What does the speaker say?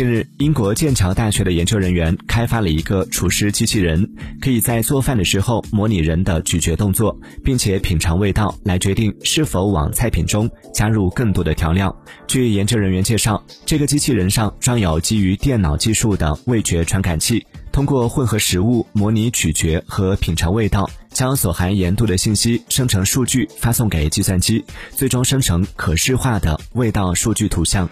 近日英国剑桥大学的研究人员开发了一个厨师机器人可以在做饭的时候模拟人的咀嚼动作并且品尝味道来决定是否往菜品中加入更多的调料。据研究人员介绍这个机器人上装有基于电脑技术的味觉传感器通过混合食物模拟咀嚼和品尝味道将所含盐度的信息生成数据发送给计算机最终生成可视化的味道数据图像。